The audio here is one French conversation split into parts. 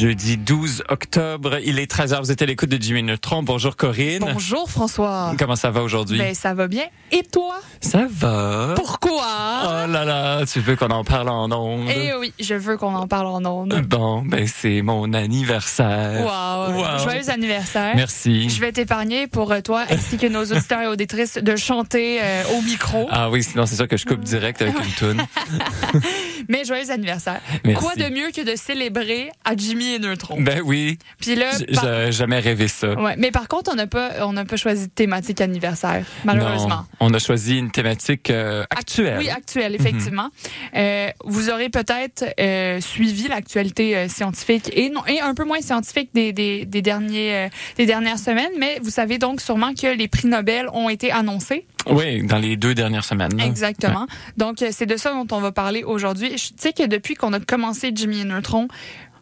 Jeudi 12 octobre, il est 13h, vous êtes à l'écoute de Jimmy Neutron. Bonjour Corinne. Bonjour François. Comment ça va aujourd'hui? Ben ça va bien. Et toi? Ça va. Pourquoi? Oh là là, tu veux qu'on en parle en ondes? Eh oui, je veux qu'on en parle en ondes. Bon, ben c'est mon anniversaire. Wow. Wow. Joyeux anniversaire. Merci. Je vais t'épargner pour euh, toi ainsi que nos auditeurs et auditrices de chanter euh, au micro. Ah oui, sinon c'est sûr que je coupe direct avec une toune. Mais joyeux anniversaire. Merci. Quoi de mieux que de célébrer à Jimmy et Neutron? Ben oui, Puis là, par- jamais rêvé ça. ouais, mais par contre, on n'a pas on pas choisi de thématique anniversaire malheureusement. Non, on a choisi une thématique euh, actuelle. Oui, actuelle, effectivement. Euh, vous aurez peut-être euh, suivi l'actualité scientifique et, non, et un peu moins scientifique des, des, des, derniers, des dernières semaines, mais vous savez donc sûrement que les prix Nobel ont été annoncés. Oui, dans les deux dernières semaines. là. Exactement. Donc, euh, c'est de ça dont on va parler aujourd'hui. Je sais que depuis qu'on a commencé Jimmy et Neutron,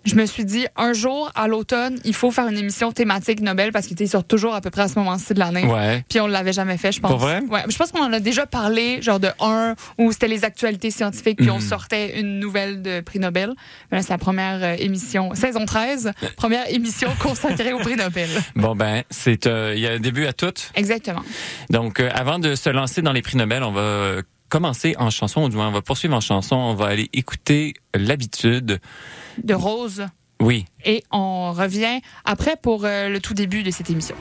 je me suis dit, un jour, à l'automne, il faut faire une émission thématique Nobel parce qu'il était sur toujours à peu près à ce moment-ci de l'année. Ouais. Puis on l'avait jamais fait, je pense. Pour vrai? Ouais, je pense qu'on en a déjà parlé, genre de un où c'était les actualités scientifiques, puis on Mhm. sortait une nouvelle de prix Nobel. Mais là, c'est la première euh, émission, saison 13, première émission consacrée au prix Nobel. Bon ben, c'est euh, il y a un début à tout. Exactement. Donc, euh, avant de se lancer dans les prix Nobel, on va commencer en chanson, ou du moins, on va poursuivre en chanson. On va aller écouter l'habitude. De Rose. Oui. Et on revient après pour euh, le tout début de cette émission.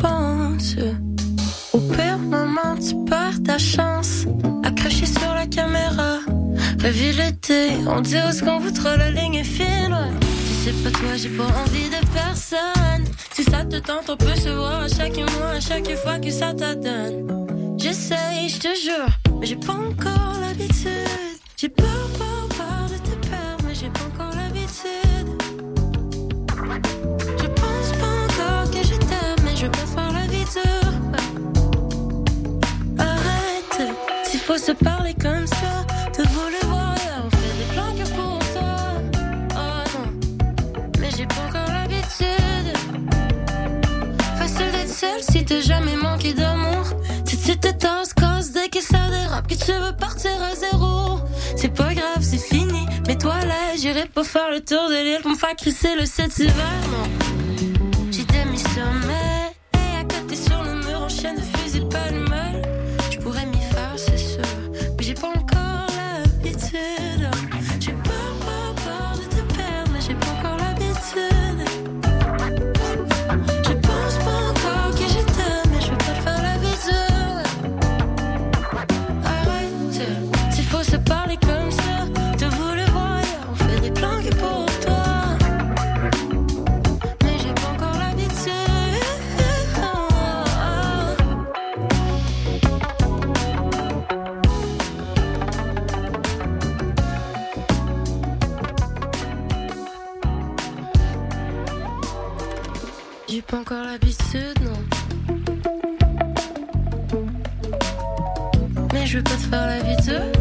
Penses Au tu perds ta chance. Accroché sur la caméra, revu l'été. On dirait ce qu'on voudra, la ligne est fine. ouais. Tu sais pas, toi, j'ai pas envie de personne. Si ça te tente, on peut se voir à chaque mois, à chaque fois que ça t'adonne. J'essaye, je te jure, mais j'ai pas encore l'habitude. J'ai peur, peur, peur de te perdre, mais j'ai pas encore faut se parler comme ça, te voulu voir on fait des plans pour toi. Oh non, mais j'ai pas encore l'habitude. Facile d'être seul si t'as jamais manqué d'amour. Si tu te tasses, casse dès que ça dérape, que tu veux partir à zéro. C'est pas grave, c'est fini. Mais toi là, j'irai pas faire le tour de l'île pour me faire crisser le cet hiver, non. J'étais mis pas encore l'habitude, non. Mais je veux pas te faire la bise.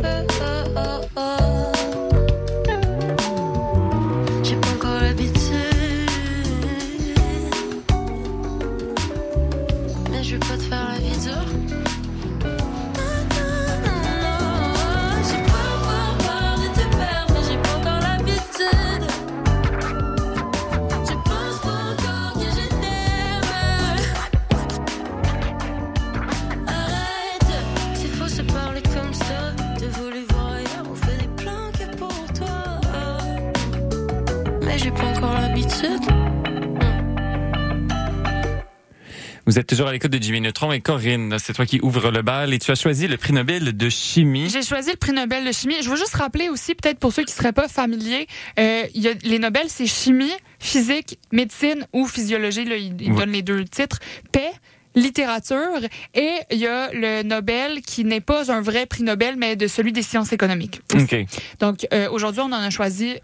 Vous êtes toujours à l'écoute de Jimmy Neutron et Corinne, c'est toi qui ouvre le bal et tu as choisi le prix Nobel de chimie. J'ai choisi le prix Nobel de chimie. Je veux juste rappeler aussi, peut-être pour ceux qui seraient pas familiers, euh, y a, les Nobel, c'est chimie, physique, médecine ou physiologie. Là, ils, donnent les deux titres. Paix, littérature. Et il y a le Nobel qui n'est pas un vrai prix Nobel, mais de celui des sciences économiques. OK. Donc, euh, aujourd'hui, on en a choisi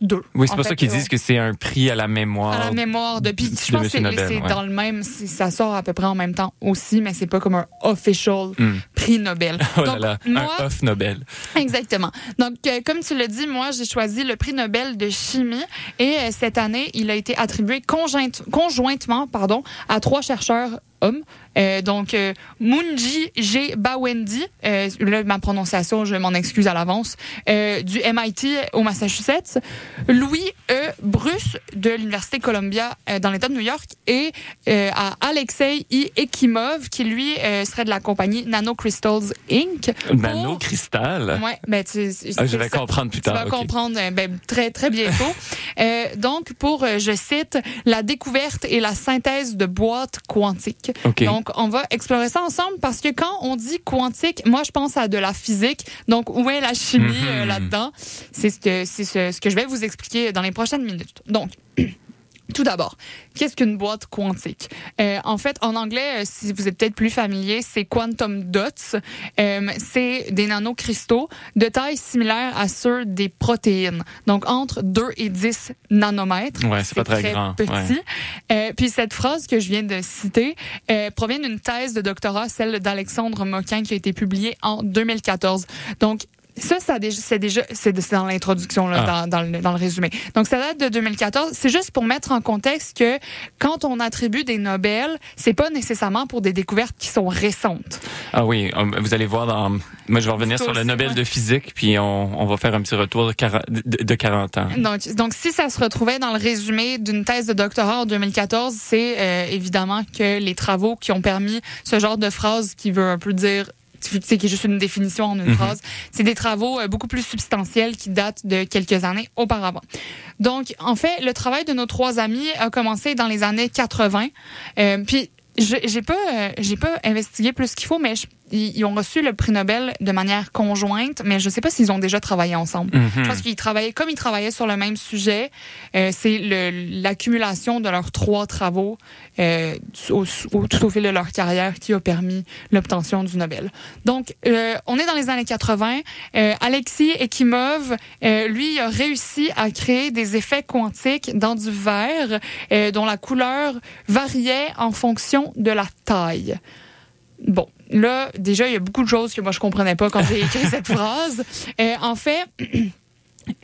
deux. Oui, c'est pour ça qu'ils disent que c'est un prix à la mémoire. à la mémoire de. Puis je pense que c'est ouais. dans le même. Ça sort à peu près en même temps aussi, mais c'est pas comme un official Hmm. prix Nobel. Oh là Donc, là, moi, un off Nobel. Exactement. Donc, euh, comme tu l'as dit, moi, j'ai choisi le prix Nobel de chimie et euh, cette année, il a été attribué conjointe- conjointement pardon, à trois chercheurs hommes. Euh, donc, euh, Munji G. Bawendi, euh, là, ma prononciation, je m'en excuse à l'avance, euh, du MIT au Massachusetts, Louis E. Bruce de l'Université Columbia dans l'État de New York et à Alexei I. Ekimov, qui lui serait de la compagnie Nanocrystals Inc. Nano pour- cristal. Ouais, ben tu, Ah, je vais ça. comprendre plus Tu tard. vas ok. comprendre ben, très très bientôt. Donc pour, je cite, la découverte et la synthèse de boîtes quantiques. Donc on va explorer ça ensemble parce que quand on dit quantique, moi je pense à de la physique. Donc où est la chimie euh, Mhm. là-dedans? C'est ce que c'est ce, ce que je vais vous expliquer dans les prochaines minutes. Donc Tout d'abord, qu'est-ce qu'une boîte quantique? Euh, en fait, en anglais, euh, si vous êtes peut-être plus familier, c'est quantum dots. Euh, c'est des nanocristaux de taille similaire à ceux des protéines. Donc, entre 2 et 10 nanomètres. Ouais, c'est pas très grand, petit. ouais. Euh, puis cette phrase que je viens de citer euh, provient d'une thèse de doctorat, celle d'Alexandre Moquin, qui a été publiée en 2014. Donc, ça, c'est déjà, c'est dans l'introduction, Ah. dans, dans le, dans le résumé. Donc, ça date de 2014. C'est juste pour mettre en contexte que quand on attribue des Nobel, c'est pas nécessairement pour des découvertes qui sont récentes. Ah oui, euh, vous allez voir dans. Moi, je vais revenir sur le Nobel ouais. de physique, puis on, on va faire un petit retour de, quar- de, de 40 ans. Donc, donc, si ça se retrouvait dans le résumé d'une thèse de doctorat en 2014, c'est euh, évidemment que les travaux qui ont permis ce genre de phrase qui veut un peu dire qui est juste une définition en une Mhm. phrase. C'est des travaux euh, beaucoup plus substantiels qui datent de quelques années auparavant. Donc, en fait, le travail de nos trois amis a commencé dans les années 80. Euh, puis, j'ai pas, euh, j'ai pas investigué plus qu'il faut, mais je- ils, ont reçu le prix Nobel de manière conjointe, mais je sais pas s'ils ont déjà travaillé ensemble. Mhm. Je pense qu'ils travaillaient, comme ils travaillaient sur le même sujet, euh, c'est l'accumulation de leurs trois travaux euh, au- au- tout au fil de leur carrière qui a permis l'obtention du Nobel. Donc, euh, on est dans les années 80. Euh, Alexis Ekimov, lui, a réussi à créer des effets quantiques dans du verre dont la couleur variait en fonction de la taille. Bon, là, déjà, il y a beaucoup de choses que moi, je comprenais pas quand j'ai écrit cette phrase. Euh, en fait,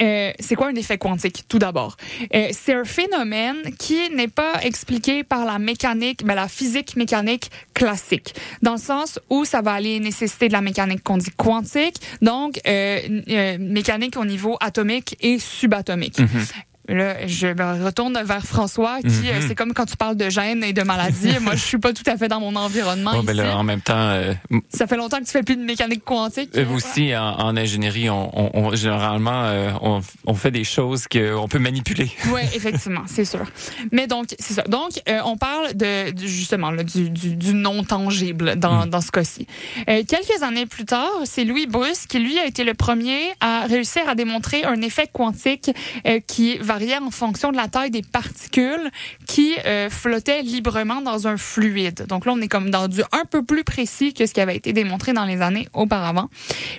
euh, c'est quoi un effet quantique, tout d'abord? Euh, c'est un phénomène qui n'est pas expliqué par la mécanique, mais la physique mécanique classique, dans le sens où ça va aller nécessiter de la mécanique qu'on dit quantique, donc euh, mécanique au niveau atomique et subatomique. Là, je me retourne vers François, qui, Mhm. euh, c'est comme quand tu parles de gènes et de maladies. Moi, je suis pas tout à fait dans mon environnement ben ici. là, en même temps, euh, Ça fait longtemps que tu fais plus de mécanique quantique. vous aussi, en, en ingénierie, on, on- on- généralement, euh, on, on fait des choses qu'on peut manipuler. Oui, effectivement, c'est sûr. Mais donc, c'est ça. Donc, on parle de, justement là, du, du, du non-tangible dans, dans ce cas-ci. Quelques années plus tard, c'est Louis Bruce qui, lui, a été le premier à réussir à démontrer un effet quantique qui variait en fonction de la taille des particules qui euh, flottaient librement dans un fluide. Donc là, on est comme dans du un peu plus précis que ce qui avait été démontré dans les années auparavant.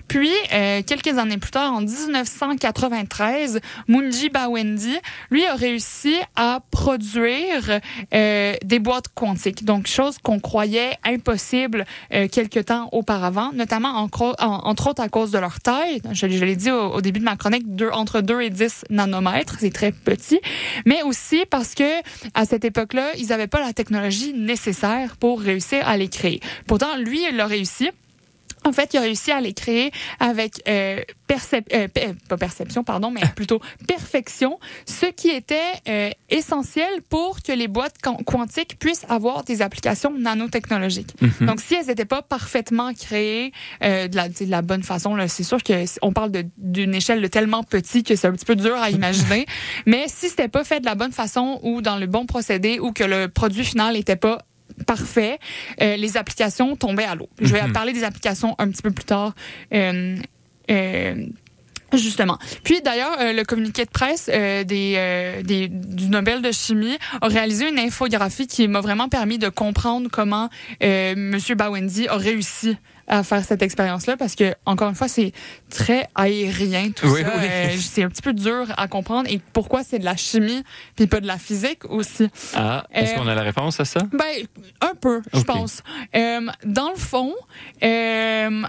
Puis, euh, quelques années plus tard, en 1993, Munji Bawendi, lui, a réussi à produire euh, des boîtes quantiques. Donc, chose qu'on croyait impossible euh, quelque temps auparavant, notamment entre autres à cause de leur taille. Je, l'ai dit au, début de ma chronique, entre 2 et 10 nanomètres, c'est très petit. Mais aussi parce que à cette époque-là, ils n'avaient pas la technologie nécessaire pour réussir à les créer. Pourtant, lui, il l'a réussi En fait, il a réussi à les créer avec euh, percep euh, euh, pas perception, pardon, mais plutôt perfection, ce qui était euh, essentiel pour que les boîtes quan- quantiques puissent avoir des applications nanotechnologiques. Donc, si elles n'étaient pas parfaitement créées euh, de, la, de la bonne façon, c'est sûr que c- on parle d'une échelle de tellement petit que c'est un petit peu dur à imaginer. mais si c'était pas fait de la bonne façon ou dans le bon procédé ou que le produit final n'était pas parfait, euh, les applications tombaient à l'eau. Je vais parler des applications un petit peu plus tard. euh, euh, Justement. Puis d'ailleurs, euh, le communiqué de presse euh, des, euh, des, du Nobel de chimie a réalisé une infographie qui m'a vraiment permis de comprendre comment M. Bawendi a réussi à faire cette expérience-là parce que encore une fois c'est très aérien tout Oui, ça oui. Euh, c'est un petit peu dur à comprendre et pourquoi c'est de la chimie puis pas de la physique aussi? Ah, est-ce Euh, qu'on a la réponse à ça? ben, un peu, je pense. Euh, dans le fond, euh,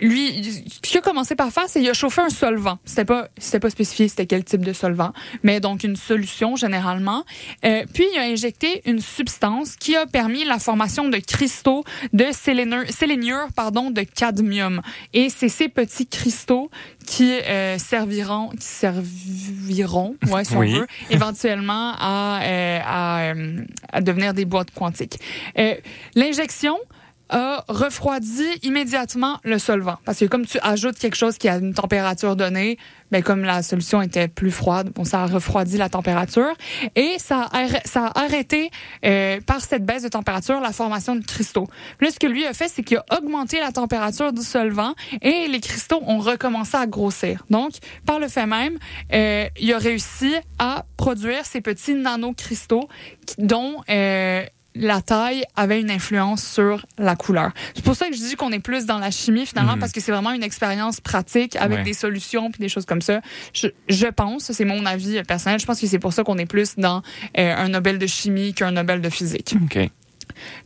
lui, ce qu'il a commencé par faire, c'est qu'il a chauffé un solvant. C'était pas, c'était pas spécifié c'était quel type de solvant, mais donc une solution généralement. Euh, puis il a injecté une substance qui a permis la formation de cristaux de sélénure, séléniure, pardon, de cadmium. Et c'est ces petits cristaux qui euh, serviront, qui serviront, ouais, si Oui. on veut, éventuellement à, euh, à, euh, à devenir des boîtes quantiques. Euh, L'injection a refroidi immédiatement le solvant. Parce que comme tu ajoutes quelque chose qui a une température donnée, ben comme la solution était plus froide, bon, ça a refroidi la température. Et ça a, arrêté, euh, par cette baisse de température, la formation de cristaux. Puis là, ce que lui a fait, c'est qu'il a augmenté la température du solvant et les cristaux ont recommencé à grossir. Donc, par le fait même, euh, il a réussi à produire ces petits nanocristaux dont... euh, la taille avait une influence sur la couleur. C'est pour ça que je dis qu'on est plus dans la chimie finalement Mhm. parce que c'est vraiment une expérience pratique avec Ouais. des solutions puis des choses comme ça. Je, je pense, c'est mon avis personnel, je pense que c'est pour ça qu'on est plus dans euh, un Nobel de chimie qu'un Nobel de physique. OK.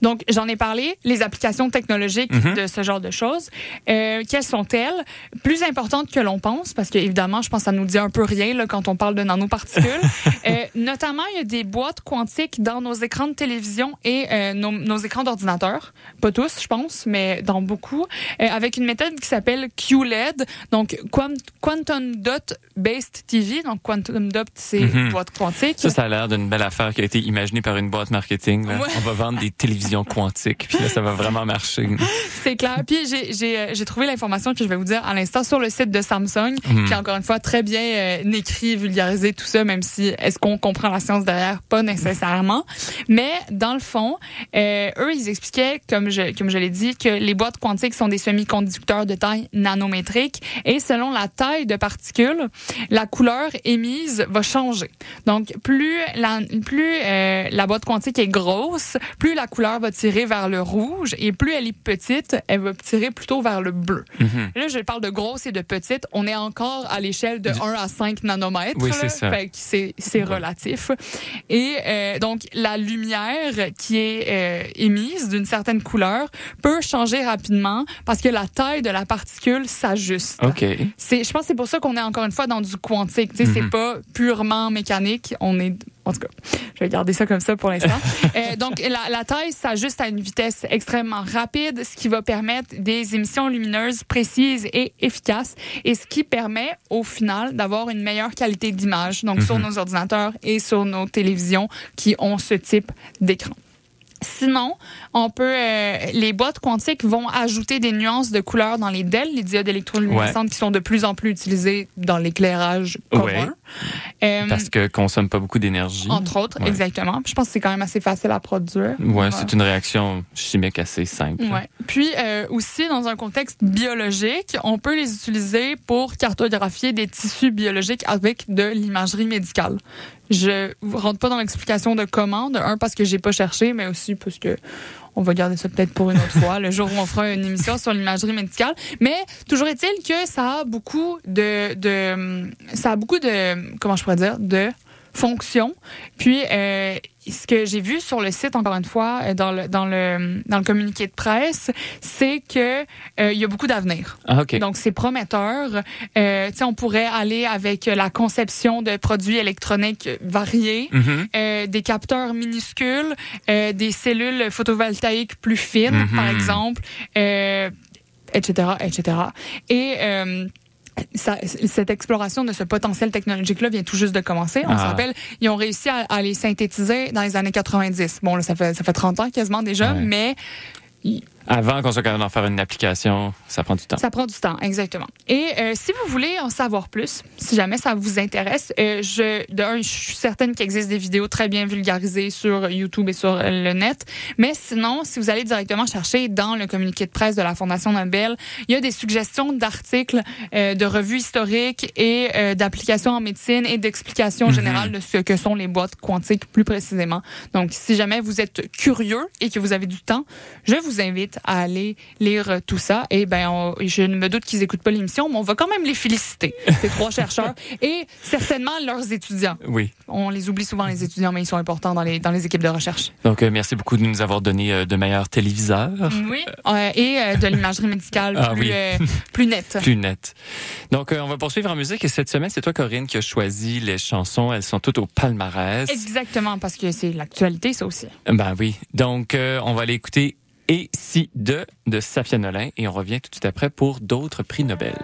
Donc, j'en ai parlé, les applications technologiques Mhm. de ce genre de choses. Euh, quelles sont-elles? Plus importantes que l'on pense, parce que évidemment, je pense que ça nous dit un peu rien là, quand on parle de nanoparticules. euh, notamment, il y a des boîtes quantiques dans nos écrans de télévision et euh, nos, nos écrans d'ordinateur. Pas tous, je pense, mais dans beaucoup. Euh, avec une méthode qui s'appelle QLED, donc Quant- Quantum Dot Based TV. Donc, Quantum Dot, c'est Mhm. boîte quantique. Ça, ça a l'air d'une belle affaire qui a été imaginée par une boîte marketing. là. Ouais. On va vendre des télévisions quantiques, puis là, ça va vraiment marcher. C'est clair. Puis j'ai j'ai euh, j'ai trouvé l'information que je vais vous dire à l'instant sur le site de Samsung, Mhm. qui est encore une fois très bien euh, écrit, vulgarisé tout ça, même si est-ce qu'on comprend la science derrière? Pas nécessairement. Mais dans le fond, euh, eux ils expliquaient, comme je comme je l'ai dit, que les boîtes quantiques sont des semi-conducteurs de taille nanométrique et selon la taille de particules, la couleur émise va changer. Donc plus la plus euh, la boîte quantique est grosse, plus la couleur va tirer vers le rouge et plus elle est petite, elle va tirer plutôt vers le bleu. Mhm. Là, je parle de grosse et de petite. On est encore à l'échelle de 1 à 5 nanomètres. Oui, c'est ça. C'est relatif. Et euh, donc, la lumière qui est euh, émise d'une certaine couleur peut changer rapidement parce que la taille de la particule s'ajuste. OK. Je pense que c'est pour ça qu'on est encore une fois dans du quantique. Tu sais, c'est Mhm. pas purement mécanique. On est, en tout cas, je vais garder ça comme ça pour l'instant. Euh, donc, la, la taille s'ajuste à une vitesse extrêmement rapide, ce qui va permettre des émissions lumineuses précises et efficaces, et ce qui permet, au final, d'avoir une meilleure qualité d'image, donc sur nos ordinateurs et sur nos télévisions qui ont ce type d'écran. Sinon, on peut euh, les boîtes quantiques vont ajouter des nuances de couleurs dans les DEL, les diodes électroluminescentes qui sont de plus en plus utilisées dans l'éclairage commun. Ouais. Euh, Parce que consomme pas beaucoup d'énergie. entre autres, Ouais. exactement. Puis Je pense que c'est quand même assez facile à produire. Ouais, c'est une réaction chimique assez simple. Ouais. Puis euh, aussi, dans un contexte biologique, on peut les utiliser pour cartographier des tissus biologiques avec de l'imagerie médicale. Je vous rentre pas dans l'explication de comment, de un parce que j'ai pas cherché, mais aussi parce que on va garder ça peut-être pour une autre fois, le jour où on fera une émission sur l'imagerie médicale. Mais toujours est-il que ça a beaucoup de, de ça a beaucoup de comment je pourrais dire de fonctions. Puis euh, ce que j'ai vu sur le site encore une fois euh, dans le dans le dans le communiqué de presse, c'est que euh, il y a beaucoup d'avenir. Ah. Donc, c'est prometteur. Euh, on pourrait aller avec la conception de produits électroniques variés, Mhm. euh, des capteurs minuscules, des cellules photovoltaïques plus fines, par exemple. Euh, etc., etc. Et ça- cette exploration de ce potentiel technologique-là vient tout juste de commencer. On Ah. se rappelle, ils ont réussi à, à les synthétiser dans les années 90. Bon, là, ça fait, ça fait 30 ans quasiment déjà, Ouais. mais Avant qu'on soit capable d'en faire une application, ça prend du temps. Ça prend du temps, exactement. Et euh, si vous voulez en savoir plus, si jamais ça vous intéresse, euh, je, de un, je suis certaine qu'il existe des vidéos très bien vulgarisées sur YouTube et sur euh, le net. Mais sinon, si vous allez directement chercher dans le communiqué de presse de la Fondation Nobel, il y a des suggestions d'articles, euh, de revues historiques et d'applications en médecine et d'explications Mhm. générales de ce que sont les boîtes quantiques plus précisément. Donc, si jamais vous êtes curieux et que vous avez du temps, je vous invite à aller lire tout ça. Et ben, on- je ne me doute qu'ils écoutent pas l'émission, mais on va quand même les féliciter, ces trois chercheurs, et certainement leurs étudiants. Oui. On les oublie souvent, les étudiants, mais ils sont importants dans les, dans les équipes de recherche. Donc, euh, merci beaucoup de nous avoir donné euh, de meilleurs téléviseurs. Oui. Euh, et euh, de l'imagerie médicale Ah plus, oui. plus nette. Plus net. Donc, on va poursuivre en musique. Et cette semaine, c'est toi, Corinne, qui a choisi les chansons. Elles sont toutes au palmarès. Exactement, parce que c'est l'actualité, ça aussi. Ben oui. Donc, on va aller écouter Et si de de Safia Nolin et on revient tout de suite après pour d'autres prix Nobel.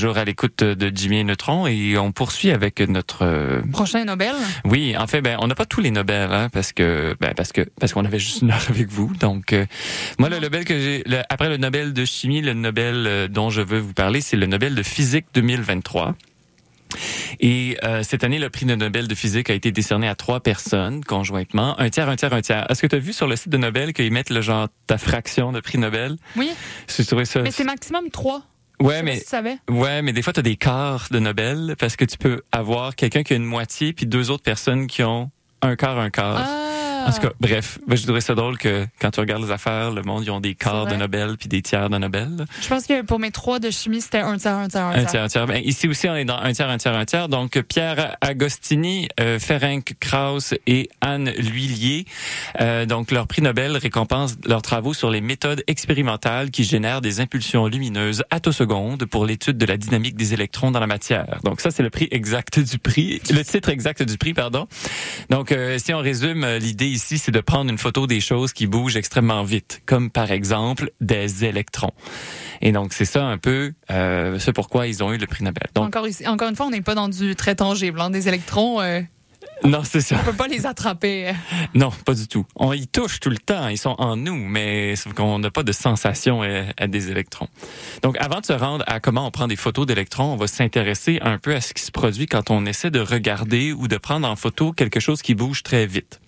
Toujours à l'écoute de Jimmy Neutron et on poursuit avec notre euh, Prochain Nobel. Oui, en fait, ben, on n'a pas tous les Nobel, hein, parce que, ben, parce que, parce qu'on avait juste une heure avec vous. Donc, euh, moi, le Nobel que j'ai, le- après le Nobel de chimie, le Nobel euh, dont je veux vous parler, c'est le Nobel de physique 2023. Et euh, cette année, le prix de Nobel de physique a été décerné à trois personnes conjointement, un tiers, un tiers, un tiers. Est-ce que tu as vu sur le site de Nobel qu'ils mettent le genre ta fraction de prix Nobel? Oui, J'ai trouvé ça. mais c'est maximum trois. Ouais, mais si tu savais. ouais, mais des fois tu as des quarts de Nobel parce que tu peux avoir quelqu'un qui a une moitié puis deux autres personnes qui ont un quart, un quart. Ah. En tout cas, bref, ben, je trouvais ça drôle que quand tu regardes les affaires, le monde, ils ont des quarts de Nobel puis des tiers de Nobel. Je pense que pour mes trois de chimie, c'était un tiers, un tiers, un Un tiers. tiers, un tiers. Ben, ici aussi, on est dans un tiers, un tiers, un tiers. Donc, Pierre Agostini, euh, Ferenc Krauss et Anne L'Huillier, euh, donc leur prix Nobel récompense leurs travaux sur les méthodes expérimentales qui génèrent des impulsions lumineuses attosecondes pour l'étude de la dynamique des électrons dans la matière. Donc, ça, c'est le prix exact du prix, le titre exact du prix, pardon. Donc, euh, si on résume, euh, l'idée ici, c'est de prendre une photo des choses qui bougent extrêmement vite, comme par exemple des électrons. Et donc, c'est ça un peu euh, ce pourquoi ils ont eu le prix Nobel. Donc, Encore, ici, encore une fois, on n'est pas dans du très tangible. hein. Des électrons, euh, non, c'est ça. on peut pas les attraper. Non, pas du tout. On y touche tout le temps. Ils sont en nous, mais sauf qu'on n'a pas de sensation à, à des électrons. Donc, avant de se rendre à comment on prend des photos d'électrons, on va s'intéresser un peu à ce qui se produit quand on essaie de regarder ou de prendre en photo quelque chose qui bouge très vite.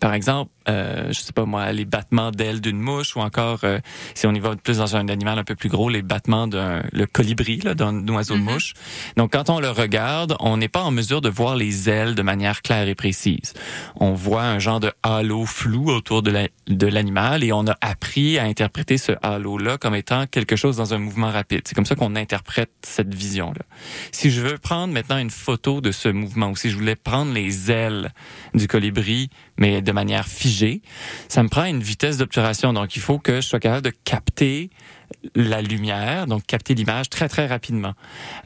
Par exemple, euh, je sais pas moi, les battements d'ailes d'une mouche ou encore, euh, si on y va plus dans un animal un peu plus gros, les battements d'un le colibri, là, d'un oiseau de mouche. Donc, quand on le regarde, on n'est pas en mesure de voir les ailes de manière claire et précise. On voit un genre de halo flou autour de la- de l'animal et on a appris à interpréter ce halo-là comme étant quelque chose dans un mouvement rapide. C'est comme ça qu'on interprète cette vision-là. Si je veux prendre maintenant une photo de ce mouvement ou si je voulais prendre les ailes du colibri, mais de manière figée, ça me prend une vitesse d'obturation. Donc, il faut que je sois capable de capter la lumière, donc capter l'image très, très rapidement.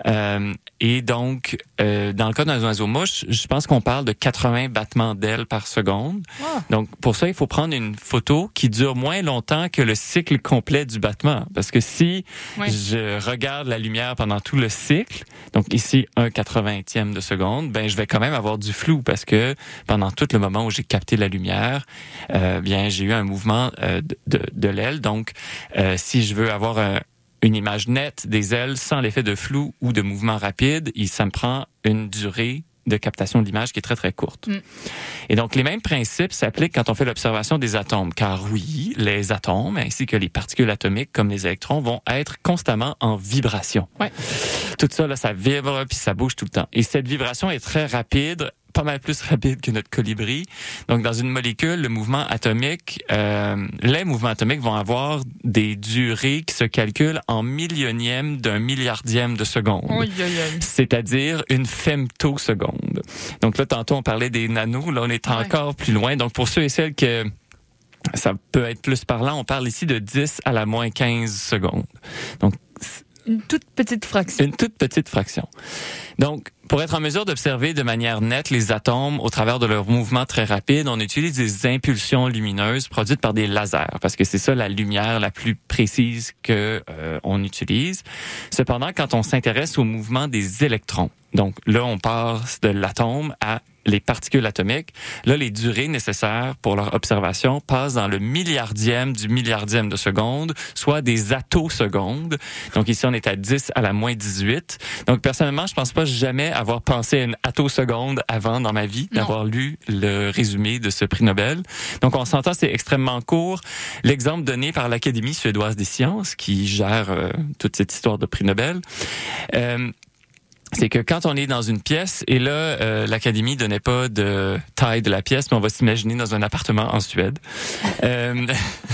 Euh, et donc, euh, dans le cas d'un oiseau mouche, je pense qu'on parle de 80 battements d'ailes par seconde. Ah. Donc, pour ça, il faut prendre une photo qui dure moins longtemps que le cycle complet du battement. Parce que si Oui. je regarde la lumière pendant tout le cycle, donc ici un 80e de seconde, ben je vais quand même avoir du flou parce que pendant tout le moment où j'ai capté la lumière, euh, bien j'ai eu un mouvement euh, de, de, de l'aile. Donc, euh, si je veux avoir un- une image nette des ailes sans l'effet de flou ou de mouvement rapide, il, ça me prend une durée de captation de l'image qui est très très courte. Mm. Et donc les mêmes principes s'appliquent quand on fait l'observation des atomes, car oui, les atomes ainsi que les particules atomiques comme les électrons vont être constamment en vibration. Ouais. Tout ça là, ça vibre puis ça bouge tout le temps. Et cette vibration est très rapide pas mal plus rapide que notre colibri. Donc, dans une molécule, le mouvement atomique, euh, les mouvements atomiques vont avoir des durées qui se calculent en millionième d'un milliardième de seconde Oui, oui, oui. c'est-à-dire une femtoseconde. Donc là, tantôt, on parlait des nanos. Là, on est encore plus loin. Donc, pour ceux et celles que ça peut être plus parlant, on parle ici de 10 à la moins 15 secondes. Donc, Une toute petite fraction. une toute petite fraction. Donc, pour être en mesure d'observer de manière nette les atomes au travers de leurs mouvements très rapides, on utilise des impulsions lumineuses produites par des lasers, parce que c'est ça la lumière la plus précise que euh, on utilise. Cependant, quand on s'intéresse au mouvement des électrons, donc là, on passe de l'atome à les particules atomiques. Là, les durées nécessaires pour leur observation passent dans le milliardième du milliardième de seconde, soit des attosecondes. Donc ici, on est à 10 à la moins 18. Donc personnellement, je pense pas jamais avoir pensé à une attoseconde avant dans ma vie, d'avoir lu le résumé de ce prix Nobel. Donc on s'entend, c'est extrêmement court. L'exemple donné par l'Académie suédoise des sciences, qui gère euh, toute cette histoire de prix Nobel, euh, c'est que quand on est dans une pièce, et là, euh, l'Académie donnait pas de taille de la pièce, mais on va s'imaginer dans un appartement en Suède. Euh,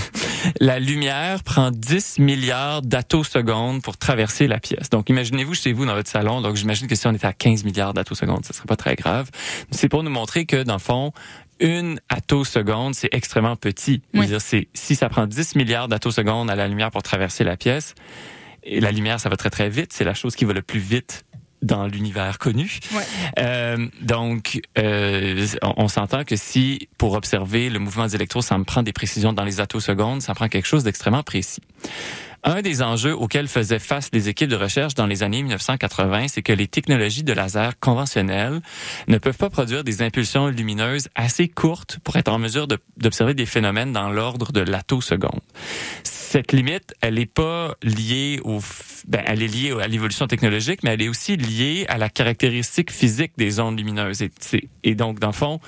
la lumière prend 10 milliards d'attosecondes pour traverser la pièce. Donc, imaginez-vous chez vous dans votre salon. Donc, j'imagine que si on était à 15 milliards d'attosecondes, ce serait pas très grave. C'est pour nous montrer que, dans le fond, une attoseconde, c'est extrêmement petit. Oui. dire, c'est, si ça prend 10 milliards d'attosecondes à la lumière pour traverser la pièce, et la lumière, ça va très très vite. C'est la chose qui va le plus vite dans l'univers connu. Ouais. Euh, donc, euh, on, on s'entend que si, pour observer le mouvement des électrons, ça me prend des précisions dans les attosecondes, ça me prend quelque chose d'extrêmement précis. Un des enjeux auxquels faisaient face les équipes de recherche dans les années 1980, c'est que les technologies de laser conventionnelles ne peuvent pas produire des impulsions lumineuses assez courtes pour être en mesure d'observer des phénomènes dans l'ordre de l'attoseconde. Cette limite, elle n'est pas liée au, ben, elle est liée à l'évolution technologique, mais elle est aussi liée à la caractéristique physique des ondes lumineuses. Et donc, dans le fond,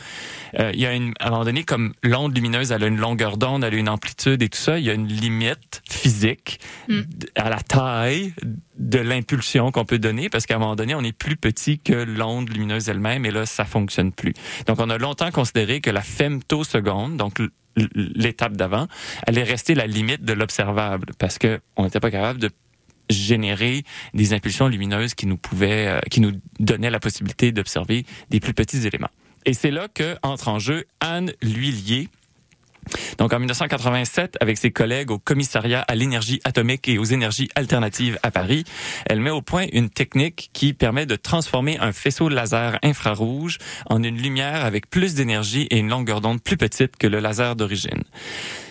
euh, il y a une, à un moment donné, comme l'onde lumineuse, elle a une longueur d'onde, elle a une amplitude et tout ça, il y a une limite physique Mm. à la taille de l'impulsion qu'on peut donner, parce qu'à un moment donné, on est plus petit que l'onde lumineuse elle-même, et là, ça fonctionne plus. Donc, on a longtemps considéré que la femtoseconde, donc l'étape d'avant, allait rester la limite de l'observable, parce que on n'était pas capable de générer des impulsions lumineuses qui nous euh, qui nous donnaient la possibilité d'observer des plus petits éléments. Et c'est là que entre en jeu Anne L'Huillier. Donc en 1987, avec ses collègues au commissariat à l'énergie atomique et aux énergies alternatives à Paris, elle met au point une technique qui permet de transformer un faisceau laser infrarouge en une lumière avec plus d'énergie et une longueur d'onde plus petite que le laser d'origine.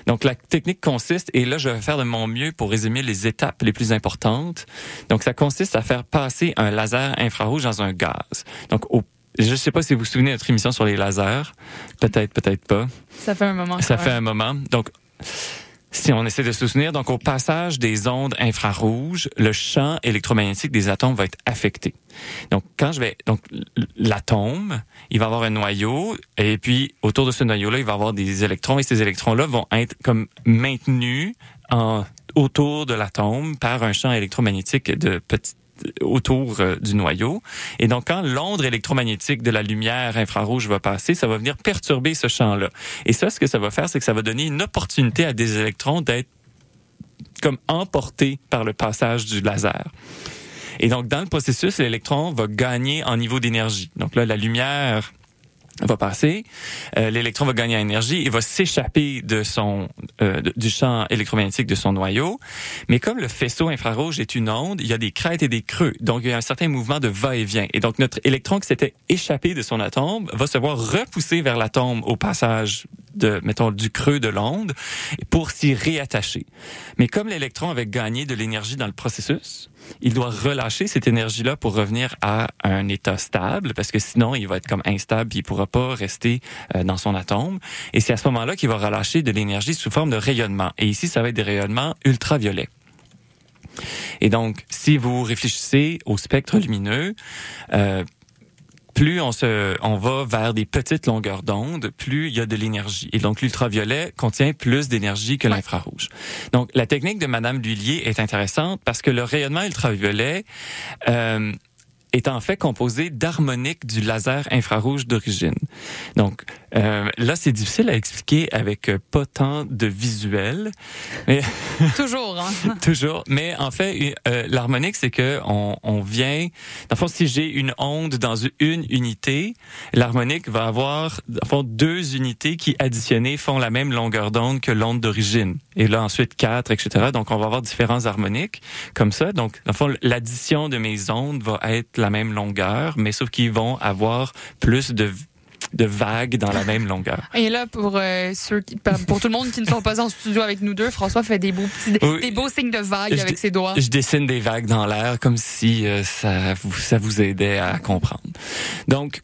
Donc la technique consiste, et là je vais faire de mon mieux pour résumer les étapes les plus importantes. Donc ça consiste à faire passer un laser infrarouge dans un gaz. Donc au je ne sais pas si vous vous souvenez de notre émission sur les lasers. Peut-être, peut-être pas. Ça fait un moment. Ça fait un moment. Donc, si on essaie de se souvenir, donc au passage des ondes infrarouges, le champ électromagnétique des atomes va être affecté. Donc, quand je vais, donc l'atome, il va avoir un noyau, et puis autour de ce noyau-là, il va avoir des électrons, et ces électrons-là vont être comme maintenus en autour de l'atome par un champ électromagnétique de petit autour euh, du noyau. Et donc, quand l'onde électromagnétique de la lumière infrarouge va passer, ça va venir perturber ce champ-là. Et ça, ce que ça va faire, c'est que ça va donner une opportunité à des électrons d'être comme emportés par le passage du laser. Et donc, dans le processus, l'électron va gagner en niveau d'énergie. Donc là, la lumière va passer, euh, l'électron va gagner en énergie, il va s'échapper de son euh, du champ électromagnétique de son noyau. Mais comme le faisceau infrarouge est une onde, il y a des crêtes et des creux. Donc il y a un certain mouvement de va-et-vient. Et donc notre électron qui s'était échappé de son atome va se voir repousser vers l'atome au passage de mettons du creux de l'onde pour s'y réattacher. Mais comme l'électron avait gagné de l'énergie dans le processus, il doit relâcher cette énergie-là pour revenir à un état stable, parce que sinon, il va être comme instable, puis il pourra pas rester euh, dans son atome. Et c'est à ce moment-là qu'il va relâcher de l'énergie sous forme de rayonnement. Et ici, ça va être des rayonnements ultraviolets. Et donc, si vous réfléchissez au spectre lumineux, euh, plus on se, on va vers des petites longueurs d'onde, plus il y a de l'énergie. Et donc l'ultraviolet contient plus d'énergie que l'infrarouge. Donc la technique de Madame Lhuillier est intéressante parce que le rayonnement ultraviolet euh, est en fait composé d'harmoniques du laser infrarouge d'origine. Donc euh, là, c'est difficile à expliquer avec euh, pas tant de visuel, mais Toujours, hein? Toujours. Mais en fait, euh, l'harmonique, c'est que on, on vient. Dans le fond, si j'ai une onde dans une unité, l'harmonique va avoir, dans le fond, deux unités qui additionnées font la même longueur d'onde que l'onde d'origine. Et là, ensuite, quatre, etc. Donc, on va avoir différents harmoniques comme ça. Donc, dans le fond, l'addition de mes ondes va être la même longueur, mais sauf qu'ils vont avoir plus de de vagues dans la même longueur. Et là, pour euh, ceux qui, pour tout le monde qui ne sont pas en studio avec nous deux, François fait des beaux petits, Oui. des beaux signes de vagues Je avec ses doigts. Je dessine des vagues dans l'air comme si euh, ça, vous, ça vous aidait à comprendre. Donc,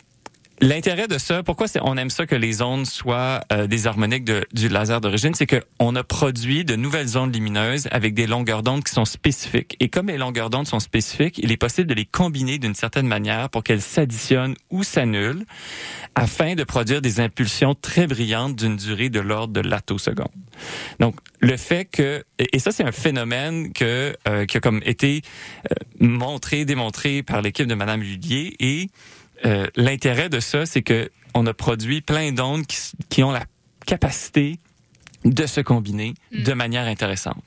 L'intérêt de ça, pourquoi on aime ça que les ondes soient euh, des harmoniques de, du laser d'origine, c'est que on a produit de nouvelles ondes lumineuses avec des longueurs d'onde qui sont spécifiques. Et comme les longueurs d'onde sont spécifiques, il est possible de les combiner d'une certaine manière pour qu'elles s'additionnent ou s'annulent afin de produire des impulsions très brillantes d'une durée de l'ordre de l'attoseconde. Donc, le fait que, et et ça c'est un phénomène que euh, qui a comme été euh, montré, démontré par l'équipe de Madame Lullier, et euh, l'intérêt de ça, c'est que on a produit plein d'ondes qui, ont la capacité de se combiner de manière intéressante.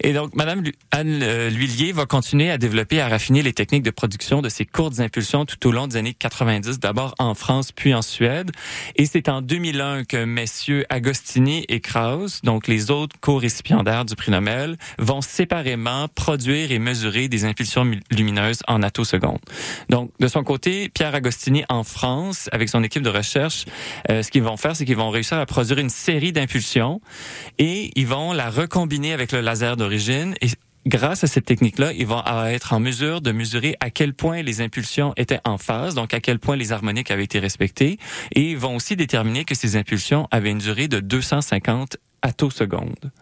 Et donc, Madame Anne euh, L'Huillier va continuer à développer et à raffiner les techniques de production de ces courtes impulsions tout au long des années 90, d'abord en France puis en Suède. Et c'est en 2001 que messieurs Agostini et Krauss, donc les autres co-récipiendaires du prix Nobel, vont séparément produire et mesurer des impulsions lumineuses en attosecondes. Donc, de son côté, Pierre Agostini en France, avec son équipe de recherche, euh, ce qu'ils vont faire, c'est qu'ils vont réussir à produire une série d'impulsions et ils vont la recombiner avec le laser et grâce à cette technique-là, ils vont être en mesure de mesurer à quel point les impulsions étaient en phase, donc à quel point les harmoniques avaient été respectées et ils vont aussi déterminer que ces impulsions avaient une durée de 250 attosecondes.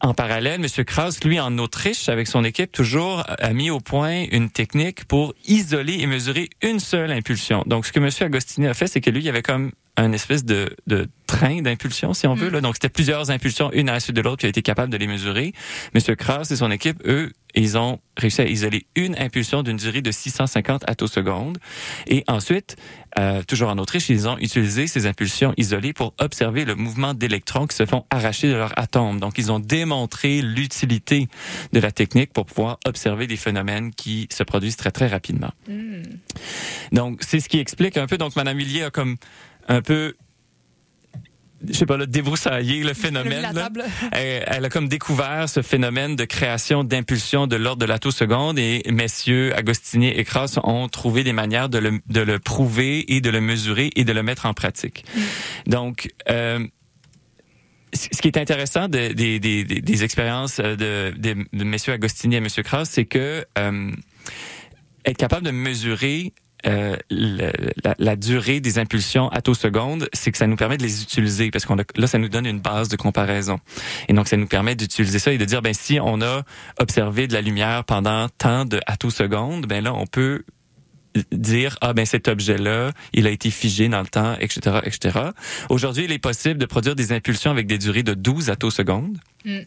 En parallèle, M. Krauss, lui, en Autriche, avec son équipe, toujours a mis au point une technique pour isoler et mesurer une seule impulsion. Donc, ce que M. Agostini a fait, c'est que lui, il avait comme un espèce de, de train d'impulsion, si on veut. Là. Donc, c'était plusieurs impulsions, une à la suite de l'autre, qui a été capable de les mesurer. Monsieur Krauss et son équipe, eux, ils ont réussi à isoler une impulsion d'une durée de 650 attosecondes. Et ensuite, euh, toujours en Autriche, ils ont utilisé ces impulsions isolées pour observer le mouvement d'électrons qui se font arracher de leur atome. Donc, ils ont démontré l'utilité de la technique pour pouvoir observer des phénomènes qui se produisent très, très rapidement. Donc, c'est ce qui explique un peu. Donc, Madame Millier a comme un peu je sais pas, là, débroussailler le phénomène. là. Elle, elle a comme découvert ce phénomène de création d'impulsion de l'ordre de l'attoseconde et messieurs Agostini et Krauss ont trouvé des manières de le, de le prouver et de le mesurer et de le mettre en pratique. Donc, euh, ce qui est intéressant de- des- expériences de, de, de messieurs Agostini et monsieur Krauss, c'est que euh, être capable de mesurer euh, la, la durée des impulsions attosecondes, c'est que ça nous permet de les utiliser parce qu'on a- là ça nous donne une base de comparaison. Et donc ça nous permet d'utiliser ça et de dire ben si on a observé de la lumière pendant tant de attosecondes, ben là on peut dire ah ben cet objet là il a été figé dans le temps etc etc aujourd'hui il est possible de produire des impulsions avec des durées de 12 attosecondes Mm.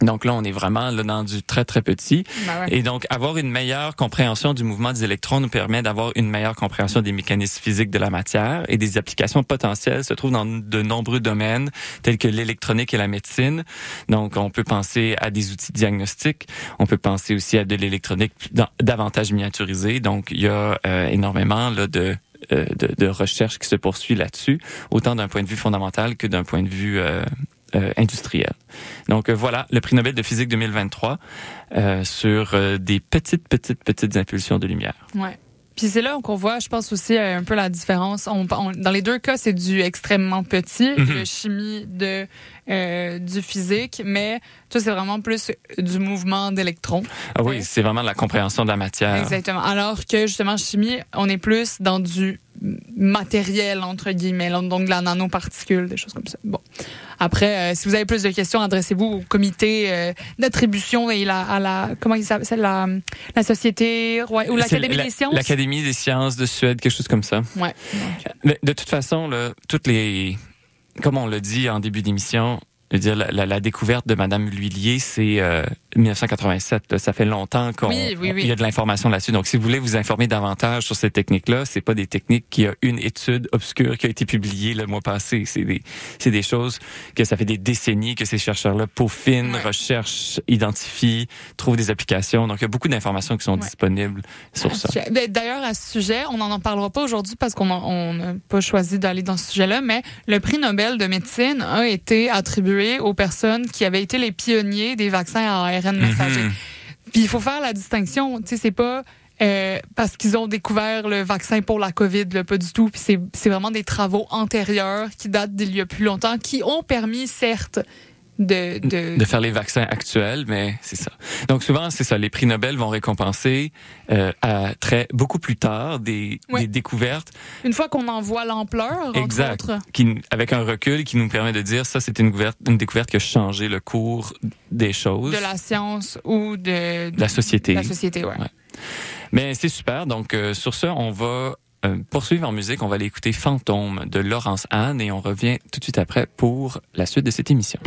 Donc là on est vraiment là dans du très très petit Ben ouais. et donc, avoir une meilleure compréhension du mouvement des électrons nous permet d'avoir une meilleure compréhension des mécanismes physiques de la matière et des applications potentielles se trouvent dans de nombreux domaines tels que l'électronique et la médecine. Donc, on peut penser à des outils diagnostiques. On peut penser aussi à de l'électronique da- davantage miniaturisée. Donc, il y a euh, énormément là, de euh, de, de recherche qui se poursuit là-dessus, autant d'un point de vue fondamental que d'un point de vue euh, euh, industriel. Donc euh, voilà, le prix Nobel de physique 2023 euh, sur des petites, petites, petites impulsions de lumière. Ouais. Puis c'est là qu'on voit, je pense aussi un peu la différence. On, on- dans les deux cas, c'est du extrêmement petit, Mhm. de chimie, de euh, du physique, mais toi c'est vraiment plus du mouvement d'électrons. Ah oui, c'est vraiment la compréhension de la matière. Exactement. Alors que justement chimie, on est plus dans du matériel entre guillemets, donc de la nanoparticule, des choses comme ça. Bon. Après, euh, si vous avez plus de questions, adressez-vous au comité euh, d'attribution et la, à la comment il s'appelle, la, la société ouais, ou l'académie la- des sciences. L'Académie des sciences de Suède, quelque chose comme ça. Ouais. Mais de toute façon, là, toutes les, comme on l'a dit en début d'émission, je veux dire, la, la- la découverte de Madame L'Huillier, c'est euh, 1987. là. Ça fait longtemps qu'on Oui, oui, oui. il y a de l'information là-dessus. Donc, si vous voulez vous informer davantage sur ces techniques-là, c'est pas des techniques qui a une étude obscure qui a été publiée le mois passé. C'est des, c'est des choses que ça fait des décennies que ces chercheurs-là peaufinent, recherchent, identifient, trouvent des applications. Donc, il y a beaucoup d'informations qui sont disponibles sur ça. Ben, D'ailleurs, à ce sujet, on n'en en parlera pas aujourd'hui parce qu'on on n'a pas choisi d'aller dans ce sujet-là, mais le prix Nobel de médecine a été attribué aux personnes qui avaient été les pionniers des vaccins à ARN messager. Mhm. Puis il faut faire la distinction, tu sais, c'est pas euh, parce qu'ils ont découvert le vaccin pour la COVID, là, pas du tout. Puis c'est c'est vraiment des travaux antérieurs qui datent d'il y a plus longtemps, qui ont permis, certes, de... de, de faire les vaccins actuels, mais c'est ça. Donc souvent, c'est ça. Les prix Nobel vont récompenser euh, à très beaucoup plus tard des, des découvertes Une fois qu'on en voit l'ampleur, entre exact, autres... qui, avec un recul qui nous permet de dire ça, c'est une, découverte- une découverte qui a changé le cours des choses, de la science ou de, de la société. La société, ouais. Ouais. Mais c'est super. Donc euh, sur ce, on va euh, poursuivre en musique. On va aller écouter Fantôme de Laurence Anne et on revient tout de suite après pour la suite de cette émission.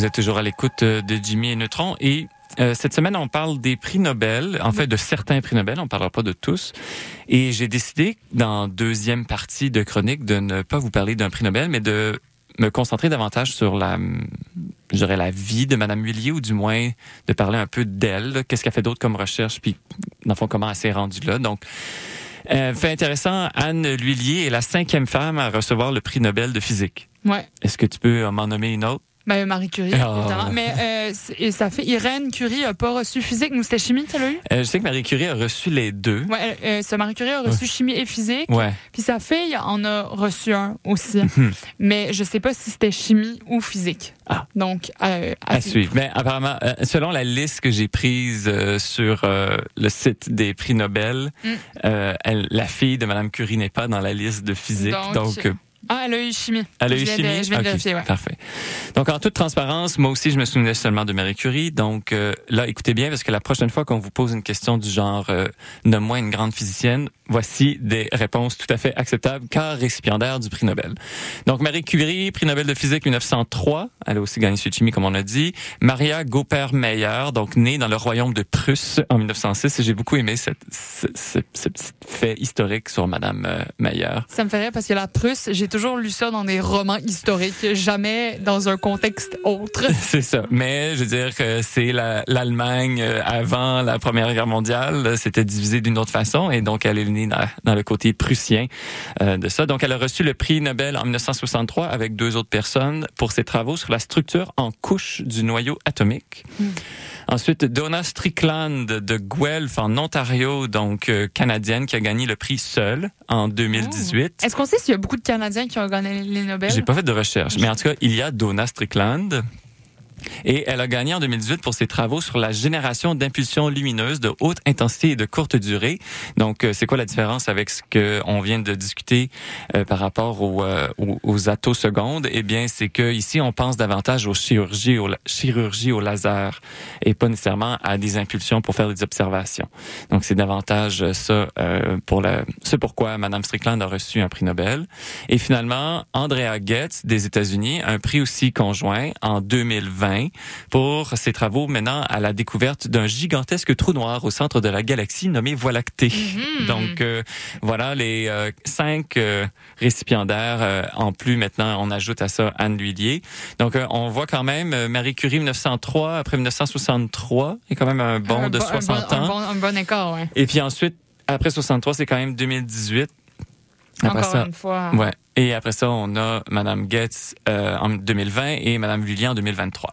Vous êtes toujours à l'écoute euh, de Jimmy et Neutron et euh, cette semaine, on parle des prix Nobel, en fait de certains prix Nobel, on ne parlera pas de tous. Et j'ai décidé, dans deuxième partie de chronique, de ne pas vous parler d'un prix Nobel, mais de me concentrer davantage sur la, je dirais, la vie de Madame Huillier, ou du moins de parler un peu d'elle, qu'est-ce qu'elle fait d'autre comme recherche, puis dans le fond, comment elle s'est rendue là? Donc, euh, fait intéressant, Anne L'Huillier est la cinquième femme à recevoir le prix Nobel de physique. Ouais. Est-ce que tu peux m'en nommer une autre? Marie Curie, Ah. Mais euh, et ça fait Irène Curie a pas reçu physique. Nous, c'était chimie, tu l'as eu? Euh, je sais que Marie Curie a reçu les deux. Ouais, euh, Marie Curie a reçu chimie et physique. Ouais. Puis sa fille en a reçu un aussi. Mhm. Mais je sais pas si c'était chimie ou physique. Ah. Donc, à À suivre. Mais apparemment, selon la liste que j'ai prise sur le site des prix Nobel, Mm. euh, elle, la fille de Madame Curie n'est pas dans la liste de physique. Donc, Donc, euh, Ah, elle a eu chimie. elle a je eu viens chimie? De, je viens de Ok, vérifier, ouais. Parfait. Donc, en toute transparence, moi aussi, je me souvenais seulement de Marie Curie. Donc, euh, là, écoutez bien, parce que la prochaine fois qu'on vous pose une question du genre euh, Nomme-moi une grande physicienne », voici des réponses tout à fait acceptables, car récipiendaire du prix Nobel. Donc, Marie Curie, prix Nobel de physique 1903. Elle a aussi gagné celui de chimie, comme on a dit. Maria Gopper-Meyer, donc née dans le royaume de Prusse en 1906. Et j'ai beaucoup aimé cette, ce, ce- ce petit fait historique sur Madame euh, Meyer. Ça me ferait parce que la Prusse, j'ai toujours lu ça dans des romans historiques, jamais dans un contexte autre. C'est ça. Mais je veux dire que c'est la- l'Allemagne euh, avant la Première Guerre mondiale. C'était divisé d'une autre façon et donc elle est née dans, dans le côté prussien euh, de ça. Donc elle a reçu le prix Nobel en 1963 avec deux autres personnes pour ses travaux sur la structure en couche du noyau atomique. Ensuite, Donna Strickland de Guelph en Ontario, donc euh, canadienne, qui a gagné le prix seul en 2018. Est-ce qu'on sait s'il y a beaucoup de Canadiens qui ont gagné les Nobel? J'ai pas fait de recherche, mais en tout cas, il y a Donna Strickland. Et elle a gagné en 2018 pour ses travaux sur la génération d'impulsions lumineuses de haute intensité et de courte durée. Donc, euh, c'est quoi la différence avec ce que on vient de discuter euh, par rapport aux, euh, aux, aux attosecondes? Eh bien, c'est que ici, on pense davantage aux chirurgies, au, la- chirurgie au laser, et pas nécessairement à des impulsions pour faire des observations. Donc, c'est davantage ça euh, pour la, c'est pourquoi Madame Strickland a reçu un prix Nobel. Et finalement, Andrea Goetz des États-Unis, un prix aussi conjoint en 2020 pour ses travaux menant à la découverte d'un gigantesque trou noir au centre de la galaxie nommé Voie lactée. Mhm. Donc euh, voilà les euh, cinq euh, récipiendaires. euh, en plus maintenant, on ajoute à ça Anne L'Huillier. Donc euh, on voit quand même euh, Marie Curie 1903 après 1963, il y a quand même un bond Un de bon- un 60 bon- ans. Un bon, un bon écart, ouais. Et puis ensuite, après 63, c'est quand même 2018. Après Encore ça, une fois. ouais. Et après ça, on a Madame Goetz euh, en 2020 et Madame Lullier en 2023.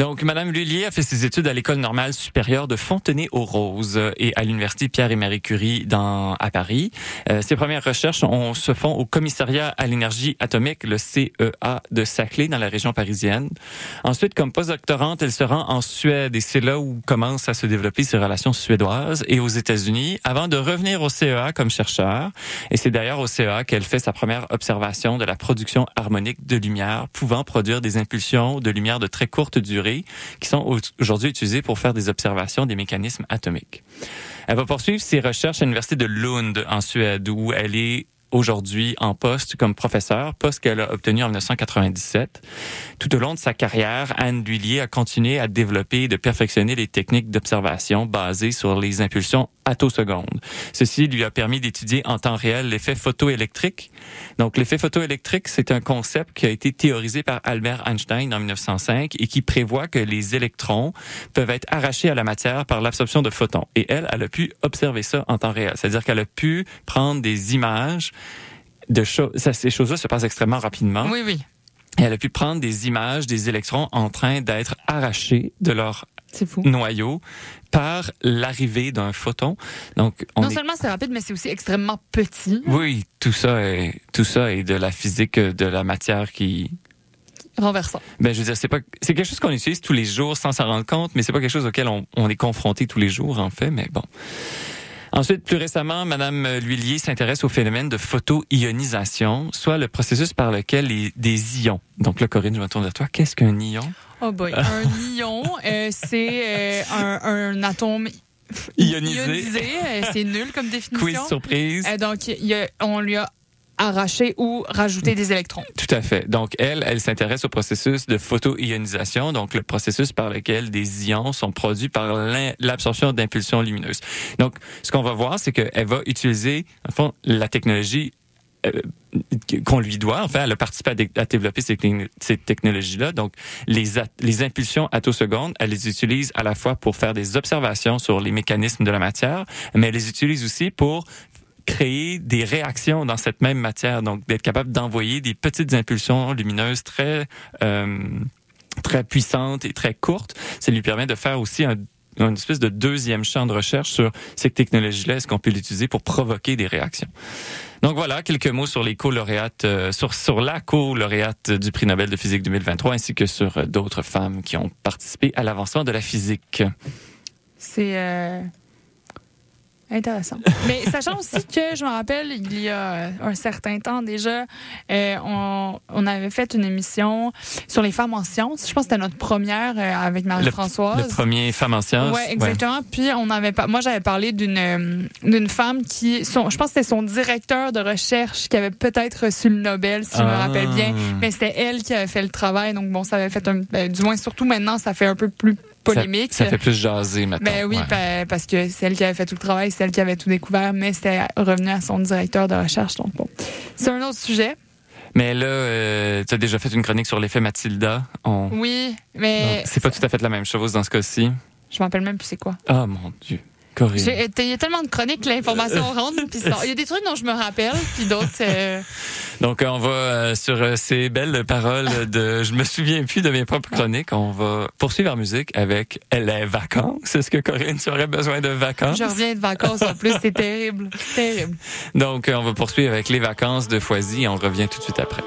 Donc, Madame Lullier a fait ses études à l'école normale supérieure de Fontenay-aux-Roses et à l'université Pierre et Marie Curie dans à Paris. Euh, ses premières recherches on, se font au commissariat à l'énergie atomique, le CEA de Saclay, dans la région parisienne. Ensuite, comme postdoctorante, elle se rend en Suède et c'est là où commencent à se développer ses relations suédoises et aux États-Unis avant de revenir au CEA comme chercheur. Et c'est d'ailleurs au CEA qu'elle fait sa première observation de la production harmonique de lumière pouvant produire des impulsions de lumière de très courte durée qui sont au- aujourd'hui utilisées pour faire des observations des mécanismes atomiques. Elle va poursuivre ses recherches à l'université de Lund en Suède où elle est aujourd'hui en poste comme professeur, poste qu'elle a obtenu en 1997. Tout au long de sa carrière, Anne Lhuillier a continué à développer et de perfectionner les techniques d'observation basées sur les impulsions attosecondes. Ceci lui a permis d'étudier en temps réel l'effet photoélectrique. Donc, l'effet photoélectrique, c'est un concept qui a été théorisé par Albert Einstein en 1905 et qui prévoit que les électrons peuvent être arrachés à la matière par l'absorption de photons. Et elle, elle a pu observer ça en temps réel. C'est-à-dire qu'elle a pu prendre des images de choses. Ces choses-là se passent extrêmement rapidement. Oui, oui. Et elle a pu prendre des images des électrons en train d'être arrachés de leur fou. noyau par l'arrivée d'un photon. Donc, on Non est... seulement c'est rapide, mais c'est aussi extrêmement petit. Oui, tout ça est tout ça est de la physique de la matière qui Renversant. ben je veux dire c'est pas c'est quelque chose qu'on utilise tous les jours sans s'en rendre compte, mais c'est pas quelque chose auquel on, on est confronté tous les jours en fait, mais bon. Ensuite, plus récemment, Madame L'Huillier s'intéresse au phénomène de photoionisation, soit le processus par lequel les- des ions. Donc là, Corinne, je me tourne vers toi. Qu'est-ce qu'un ion? Oh boy. un ion, euh, c'est euh, un, un atome Ionisé. ionisé. Euh, c'est nul comme définition. Quiz surprise. Euh, donc, il y a- on lui a arracher ou rajouter des électrons. Tout à fait. Donc, elle, elle s'intéresse au processus de photoionisation, donc le processus par lequel des ions sont produits par l'absorption d'impulsions lumineuses. Donc, ce qu'on va voir, c'est qu'elle va utiliser, en fond, la technologie euh, qu'on lui doit. Enfin, elle a participé à, dé- à développer ces, techn- ces technologies-là. Donc, les, les impulsions attosecondes, elle les utilise à la fois pour faire des observations sur les mécanismes de la matière, mais elle les utilise aussi pour créer des réactions dans cette même matière, donc d'être capable d'envoyer des petites impulsions lumineuses très euh, très puissantes et très courtes. Ça lui permet de faire aussi un une espèce de deuxième champ de recherche sur ces technologies-là, est-ce qu'on peut l'utiliser pour provoquer des réactions? Donc voilà, quelques mots sur les co-lauréates, euh, sur, sur la co-lauréate du prix Nobel de physique 2023, ainsi que sur euh, d'autres femmes qui ont participé à l'avancement de la physique. C'est intéressant. Mais sachant aussi que je me rappelle, il y a euh, un certain temps déjà, euh, on, on avait fait une émission sur les femmes en sciences. Je pense que c'était notre première euh, avec Marie-Françoise. le premier femme en sciences. Ouais, exactement. Puis on avait pas, moi j'avais parlé d'une d'une femme qui, son, je pense que c'était son directeur de recherche qui avait peut-être reçu le Nobel, si je me Ah. rappelle bien. Mais c'était elle qui avait fait le travail, donc bon, ça avait fait un, ben, du moins surtout maintenant, ça fait un peu plus polémique. Ça, ça fait plus jaser maintenant. Ben oui, ouais. parce que c'est elle qui avait fait tout le travail, c'est elle qui avait tout découvert, mais c'était revenu à son directeur de recherche. Donc bon, c'est un autre sujet. Mais là, euh, tu as déjà fait une chronique sur l'effet Mathilda. On... Oui, mais C'est pas tout à fait la même chose dans ce cas-ci. je me rappelle même plus c'est quoi. Ah mon Dieu, Il y a tellement de chroniques, l'information rentre, il y a des trucs dont je me rappelle, puis d'autres. euh, Donc, on va euh, sur euh, ces belles paroles de je me souviens plus de mes propres chroniques. On va poursuivre en musique avec les vacances. Est-ce que Corinne, tu aurais besoin de vacances? je reviens de vacances en plus, c'est terrible, terrible. Donc, on va poursuivre avec les vacances de Foisy et on revient tout de suite après.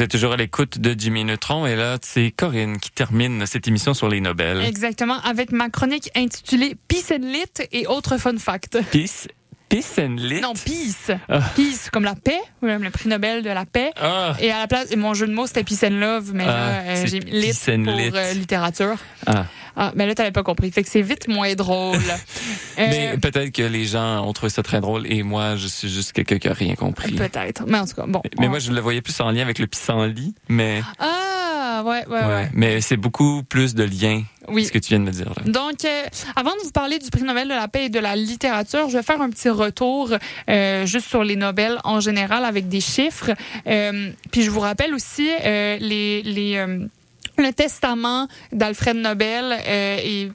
Vous êtes toujours à l'écoute de Jimmy Neutron et là, c'est Corinne qui termine cette émission sur les Nobel. Exactement, avec ma chronique intitulée Peace and Lit et autres fun facts. Peace, peace and lit. Non, peace. Ah. Peace, comme la paix, ou même le prix Nobel de la paix. Ah, Et à la place, et mon jeu de mots, c'était Peace and Love, mais Ah, là, euh, j'ai mis lit pour Lit. euh, littérature. ah. Ah, mais là, t'avais pas compris. Fait que c'est vite moins drôle. Euh, Mais peut-être que les gens ont trouvé ça très drôle et moi, je suis juste quelqu'un qui a rien compris. Peut-être. Mais en tout cas, bon. Mais on- moi, je le voyais plus en lien avec le pissenlit, mais Ah, ouais, ouais, ouais. ouais. Mais c'est beaucoup plus de liens, Oui. ce que tu viens de me dire. Là. Donc, euh, avant de vous parler du prix Nobel de la paix et de la littérature, je vais faire un petit retour euh, juste sur les Nobel en général avec des chiffres. Euh, puis je vous rappelle aussi les, les le testament d'Alfred Nobel euh, et ben,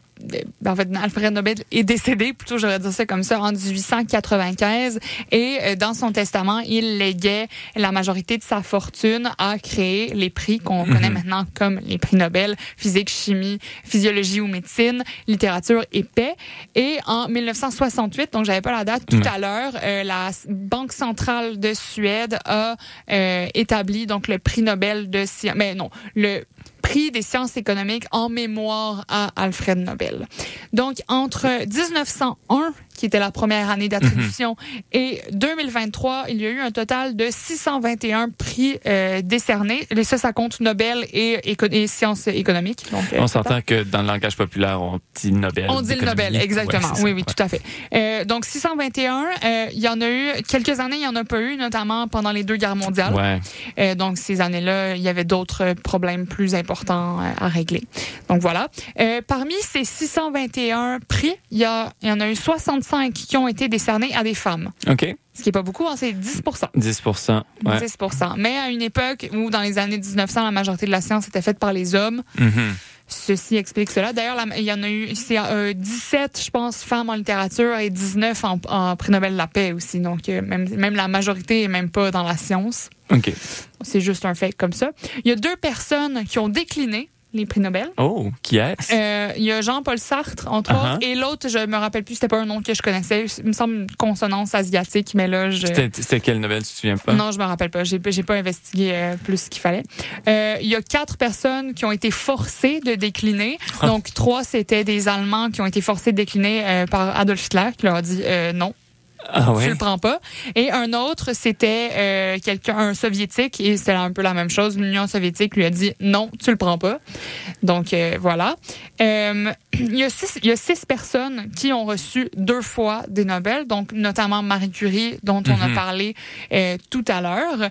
en fait, Alfred Nobel est décédé, plutôt j'aurais dit ça comme ça, en 1895. Et euh, dans son testament, il léguait la majorité de sa fortune à créer les prix qu'on connaît maintenant comme les prix Nobel, physique, chimie, physiologie ou médecine, littérature et paix. Et en 1968, donc j'avais pas la date tout à l'heure, euh, la Banque centrale de Suède a euh, établi donc le prix Nobel de sciences, mais non, le prix des sciences économiques en mémoire à Alfred Nobel. Donc, entre 1901, qui était la première année d'attribution, et 2023, il y a eu un total de 621 prix euh, décernés. Et ça, ça compte Nobel et, éco- et sciences économiques. Donc, euh, On s'entend que dans le langage populaire, on dit Nobel. on dit le. Nobel, exactement. Ouais, oui, oui, ouais. tout à fait. Euh, donc 621, euh, il y en a eu quelques années, il y en a pas eu, notamment pendant les deux guerres mondiales. Ouais. Donc ces années-là, il y avait d'autres problèmes plus importants à régler. Donc voilà. Parmi ces 621 prix, il y, a, il y en a eu 65 qui ont été décernés à des femmes. OK. Ce qui est pas beaucoup, hein, c'est 10 10 ouais. 10 Mais à une époque où, dans les années 1900, la majorité de la science était faite par les hommes, Mhm. Ceci explique cela. D'ailleurs, il y en a eu c'est, euh, 17, je pense, femmes en littérature et 19 en, en prix Nobel de la paix aussi. Donc, euh, même, même la majorité est même pas dans la science. OK. C'est juste un fait comme ça. Il y a deux personnes qui ont décliné les prix Nobel. Oh, qui est-ce? Euh, il y a Jean-Paul Sartre, entre Uh-huh. autres, et l'autre, je me rappelle plus, c'était pas un nom que je connaissais. Il me semble une consonance asiatique, mais là, je... C'était quel Nobel, tu te souviens pas? Non, je me rappelle pas. J'ai pas investigué euh, plus ce qu'il fallait. Euh, Il y a quatre personnes qui ont été forcées de décliner. Ah. Donc trois, c'était des Allemands qui ont été forcés de décliner euh, par Adolf Hitler, qui leur a dit non. Ah Tu ouais? le prends pas. Et un autre, c'était euh, quelqu'un, un soviétique, et c'était un peu la même chose. L'Union soviétique lui a dit non, tu le prends pas. Donc euh, voilà. Euh, il, y a six, il y a six personnes qui ont reçu deux fois des Nobel, donc notamment Marie Curie, dont on a Mhm. parlé euh, tout à l'heure.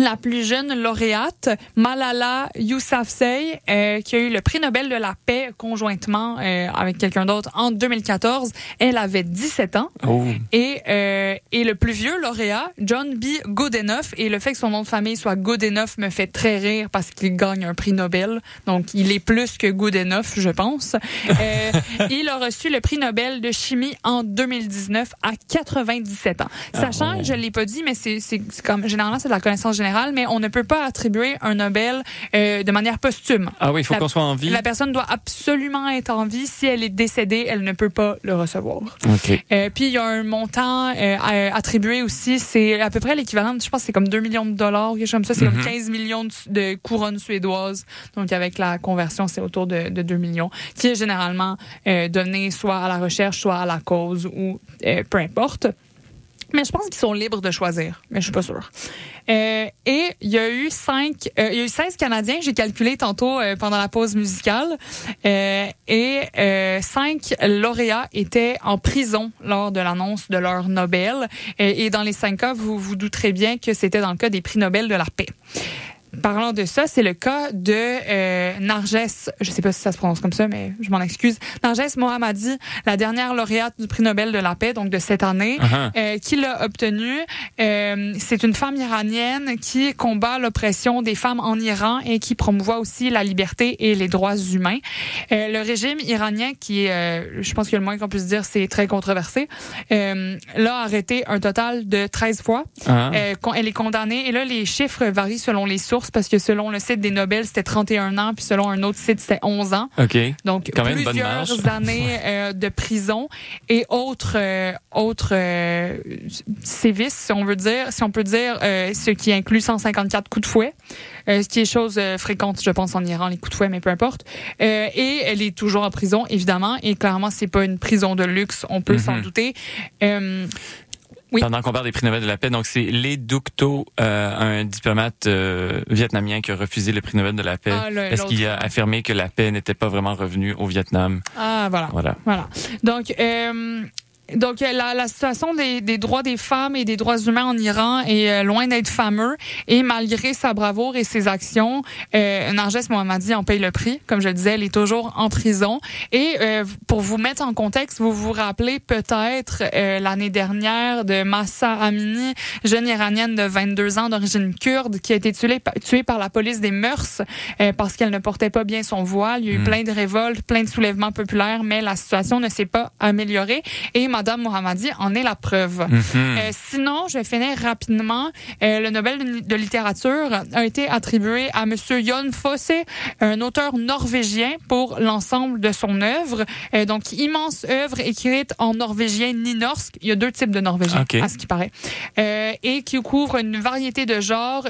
La plus jeune lauréate, Malala Yousafzai, euh, qui a eu le prix Nobel de la paix conjointement euh, avec quelqu'un d'autre en 2014. Elle avait 17 ans. Oh. Et, euh, et le plus vieux lauréat, John B. Goodenough, et le fait que son nom de famille soit Goodenough me fait très rire parce qu'il gagne un prix Nobel. Donc, il est plus que Goodenough, je pense. Il a reçu le prix Nobel de chimie en 2019 à 97 ans. Sachant, oh. je l'ai pas dit, mais c'est comme généralement c'est de la connaissance générale, mais on ne peut pas attribuer un Nobel euh, de manière posthume. Ah oui, il faut qu'on soit en vie. La personne doit absolument être en vie. Si elle est décédée, elle ne peut pas le recevoir. OK. Euh, puis il y a un montant euh, attribué aussi, c'est à peu près l'équivalent, je pense que c'est comme 2 millions de dollars, quelque chose comme ça, c'est Mhm. comme 15 millions de, de couronnes suédoises. Donc avec la conversion, c'est autour de, de 2 millions, qui est généralement euh, donné soit à la recherche, soit à la cause ou peu importe. Mais je pense qu'ils sont libres de choisir, mais je suis pas sûre. Euh, et il y a eu cinq, euh, il y a eu 16 Canadiens, j'ai calculé tantôt euh, pendant la pause musicale, euh, et euh, cinq lauréats étaient en prison lors de l'annonce de leur Nobel. Et, et dans les cinq cas, vous vous douterez bien que c'était dans le cas des prix Nobel de la paix. Parlant de ça, c'est le cas de euh, Narges, je sais pas si ça se prononce comme ça, mais je m'en excuse. Narges Mohammadi, la dernière lauréate du prix Nobel de la paix, donc de cette année, Uh-huh. euh, qui l'a obtenu. Euh, c'est une femme iranienne qui combat l'oppression des femmes en Iran et qui promouvoit aussi la liberté et les droits humains. Euh, le régime iranien, qui est, euh, je pense que le moins qu'on puisse dire, c'est très controversé, euh, l'a arrêté un total de 13 fois. Con- elle est condamnée. Et là, les chiffres varient selon les sources mars parce que selon le site des Nobel, c'était 31 ans, puis selon un autre site, c'était 11 ans. OK. Donc, Quand plusieurs années euh, de prison et autres, euh, autres euh, sévices, si on veut dire, si on peut dire, ce qui inclut 154 coups de fouet, ce qui est chose fréquente, je pense, en Iran, les coups de fouet, mais peu importe. Et elle est toujours en prison, évidemment, et clairement, c'est pas une prison de luxe, on peut s'en Mhm. douter. Oui. Pendant qu'on parle des prix Nobel de la paix, donc c'est Lee Duc To, euh, un diplomate euh, vietnamien qui a refusé le prix Nobel de la paix Ah, parce qu'il a affirmé que la paix n'était pas vraiment revenue au Vietnam? ah, voilà. Voilà. Voilà. Donc, euh, donc euh, la, la situation des, des droits des femmes et des droits humains en Iran est euh, loin d'être fameux. Et malgré sa bravoure et ses actions, euh, Narges Mohammadi en paye le prix. Comme je le disais, elle est toujours en prison. Et euh, pour vous mettre en contexte, vous vous rappelez peut-être euh, l'année dernière de Massa Amini, jeune iranienne de 22 ans d'origine kurde, qui a été tuée, tuée par la police des mœurs euh, parce qu'elle ne portait pas bien son voile. Il y a eu Mm. plein de révoltes, plein de soulèvements populaires, mais la situation ne s'est pas améliorée. Et Madame Mohammadi en est la preuve. Mhm. Euh, sinon, je vais finir rapidement. Euh, le Nobel de, littérature a été attribué à Monsieur Jon Fosse, un auteur norvégien, pour l'ensemble de son œuvre. Euh, donc, immense œuvre écrite en norvégien nynorsk. Il y a deux types de norvégien, à ce qui paraît. Et qui couvre une variété de genres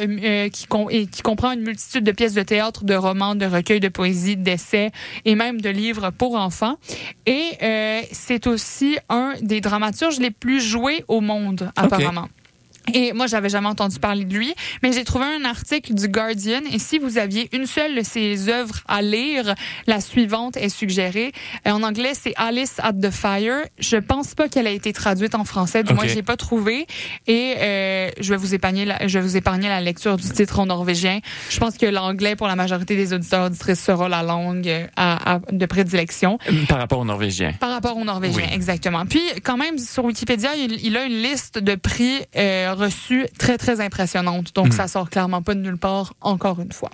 qui, com- et qui comprend une multitude de pièces de théâtre, de romans, de recueils de poésie, d'essais et même de livres pour enfants. Et c'est aussi un des dramaturges les plus joués au monde, apparemment. Et moi, j'avais jamais entendu parler de lui, mais j'ai trouvé un article du Guardian. Et si vous aviez une seule de ses œuvres à lire, la suivante est suggérée. Euh, En anglais, c'est Alice at the Fire. Je pense pas qu'elle a été traduite en français. Du moins, j'ai pas trouvé. Et euh, je vais vous épargner, la, je vais vous épargner la lecture du titre en norvégien. Je pense que l'anglais pour la majorité des auditeurs auditrices sera la langue euh, à- à- de prédilection. Par rapport aux Norvégiens. Par rapport aux Norvégiens, Oui. exactement. Puis, quand même, sur Wikipédia, il, il a une liste de prix euh, reçus très, très impressionnante. Donc, Mm. ça sort clairement pas de nulle part, encore une fois.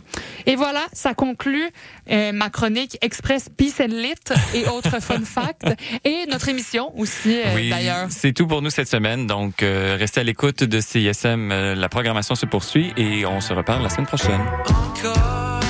Et voilà, ça conclut euh, ma chronique Express Peace and Lit et autres fun facts. Et notre émission aussi, euh, oui, d'ailleurs. c'est tout pour nous cette semaine. Donc, euh, restez à l'écoute de CISM. Euh, la programmation se poursuit et on se reparle la semaine prochaine. Encore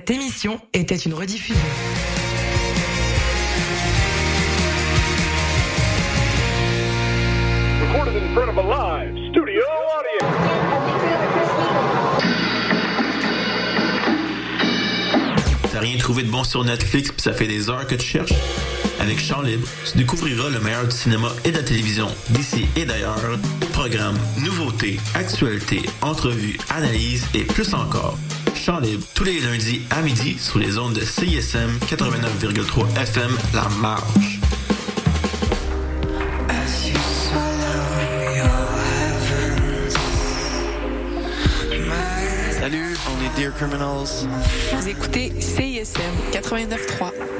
Cette émission était une rediffusion. recorded in front of a live studio audience. T'as rien trouvé de bon sur Netflix puis ça fait des heures que tu cherches? Avec Chant Libre, tu découvriras le meilleur du cinéma et de la télévision d'ici et d'ailleurs. Programmes, nouveautés, actualités, entrevues, analyses et plus encore. Libre, tous les lundis à midi sur les ondes de CISM 89,3 FM La Marge. Salut, on est Dear Criminals. Vous écoutez CISM 89.3.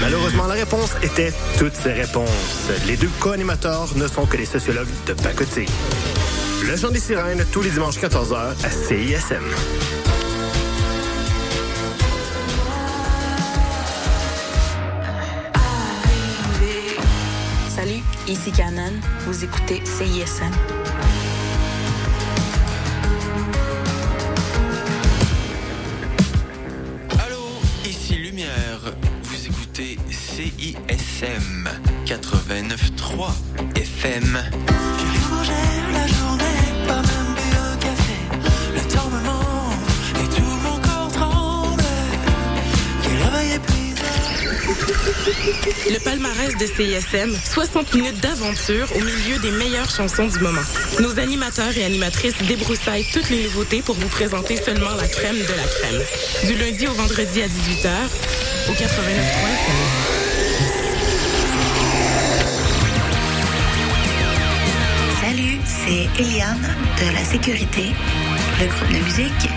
Malheureusement, la réponse était toutes ces réponses. Les deux co-animateurs ne sont que des sociologues de pacotille. Le Chant des Sirènes, tous les dimanches 14h à CISM. Salut, ici Canon. Vous écoutez CISM. CISM 89.3 FM. la journée, pas même bu café. Le temps me manque et tout mon corps tremble. Quel. Le palmarès de CISM, 60 minutes d'aventure au milieu des meilleures chansons du moment. Nos animateurs et animatrices débroussaillent toutes les nouveautés pour vous présenter seulement la crème de la crème. Du lundi au vendredi à 18h, au 89.3 Salut, c'est Eliane de la Sécurité, le groupe de musique,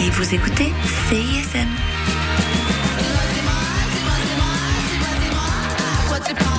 et vous écoutez CISM. quoi tu parles